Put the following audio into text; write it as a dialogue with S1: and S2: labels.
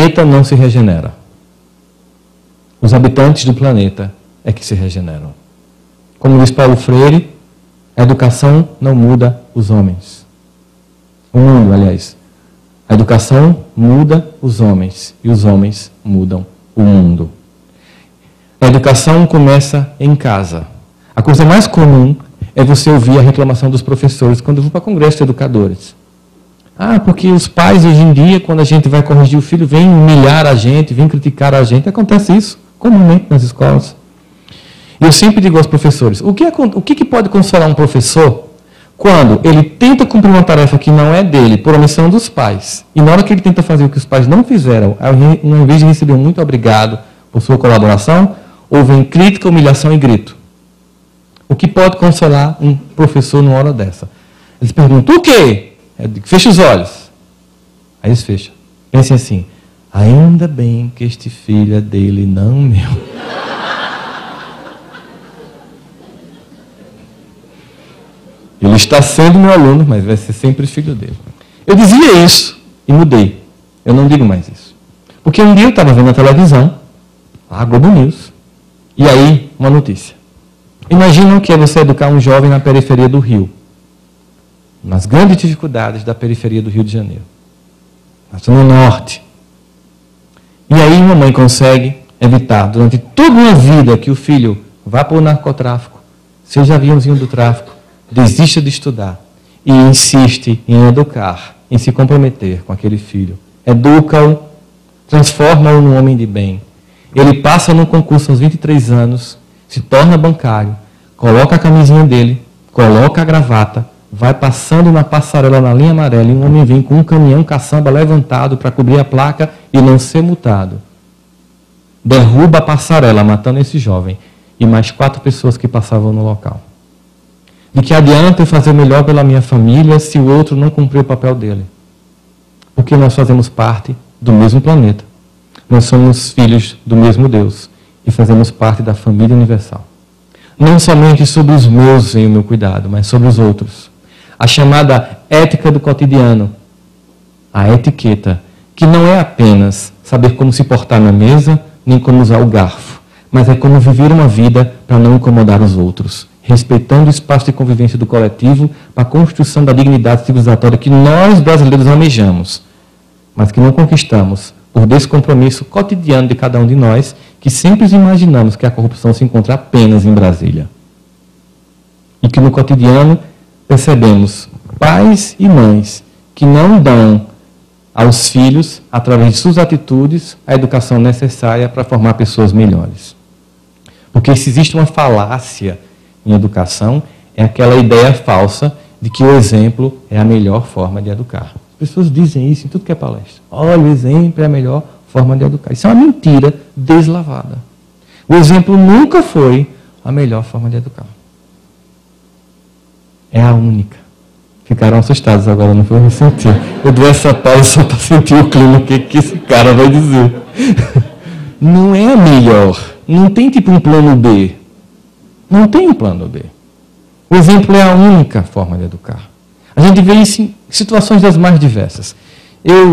S1: planeta não se regenera. Os habitantes do planeta é que se regeneram. Como diz Paulo Freire, a educação não muda os homens. O mundo, aliás. A educação muda os homens e os homens mudam o mundo. A educação começa em casa. A coisa mais comum é você ouvir a reclamação dos professores quando eu vou para congresso de educadores. Ah, porque os pais hoje em dia, quando a gente vai corrigir o filho, vêm humilhar a gente, vêm criticar a gente. Acontece isso comumente nas escolas. Eu sempre digo aos professores: o que, é, o que pode consolar um professor quando ele tenta cumprir uma tarefa que não é dele, por omissão dos pais, e na hora que ele tenta fazer o que os pais não fizeram, ao invés de receber um muito obrigado por sua colaboração, houve crítica, humilhação e grito. O que pode consolar um professor numa hora dessa? Eles perguntam: o quê? Digo, fecha os olhos. Aí eles fecham. Pensem assim: ainda bem que este filho é dele, não meu. Ele está sendo meu aluno, mas vai ser sempre filho dele. Eu dizia isso e mudei. Eu não digo mais isso. Porque um dia eu estava vendo a televisão, a Globo News, e aí uma notícia. Imagina o que é você educar um jovem na periferia do Rio, nas grandes dificuldades da periferia do Rio de Janeiro, no norte. E aí uma mãe consegue evitar durante toda uma vida que o filho vá para o narcotráfico, seja aviãozinho do tráfico, desista de estudar e insiste em educar, em se comprometer com aquele filho. Educa-o, transforma-o num homem de bem. Ele passa num concurso aos 23 anos, se torna bancário, coloca a camisinha dele, coloca a gravata, vai passando na passarela na linha amarela e um homem vem com um caminhão caçamba levantado para cobrir a placa e não ser multado. Derruba a passarela, matando esse jovem e mais quatro pessoas que passavam no local. De que adianta eu fazer melhor pela minha família se o outro não cumprir o papel dele? Porque nós fazemos parte do mesmo planeta. Nós somos filhos do mesmo Deus e fazemos parte da família universal. Não somente sobre os meus vem o meu cuidado, mas sobre os outros. A chamada ética do cotidiano, a etiqueta, que não é apenas saber como se portar na mesa, nem como usar o garfo, mas é como viver uma vida para não incomodar os outros respeitando o espaço de convivência do coletivo para a construção da dignidade civilizatória que nós brasileiros almejamos, mas que não conquistamos por descompromisso cotidiano de cada um de nós, que sempre imaginamos que a corrupção se encontra apenas em Brasília. E que no cotidiano percebemos pais e mães que não dão aos filhos, através de suas atitudes, a educação necessária para formar pessoas melhores. Porque se existe uma falácia em educação é aquela ideia falsa de que o exemplo é a melhor forma de educar. As pessoas dizem isso em tudo que é palestra. Olha, o exemplo é a melhor forma de educar. Isso é uma mentira deslavada. O exemplo nunca foi a melhor forma de educar. É a única. Ficaram assustados agora, não foi sentir. Eu dou essa pausa só para sentir o clima, o que, que esse cara vai dizer. Não é a melhor. Não tem tipo um plano B. Não tem um plano B. O exemplo é a única forma de educar. A gente vê isso em situações das mais diversas. Eu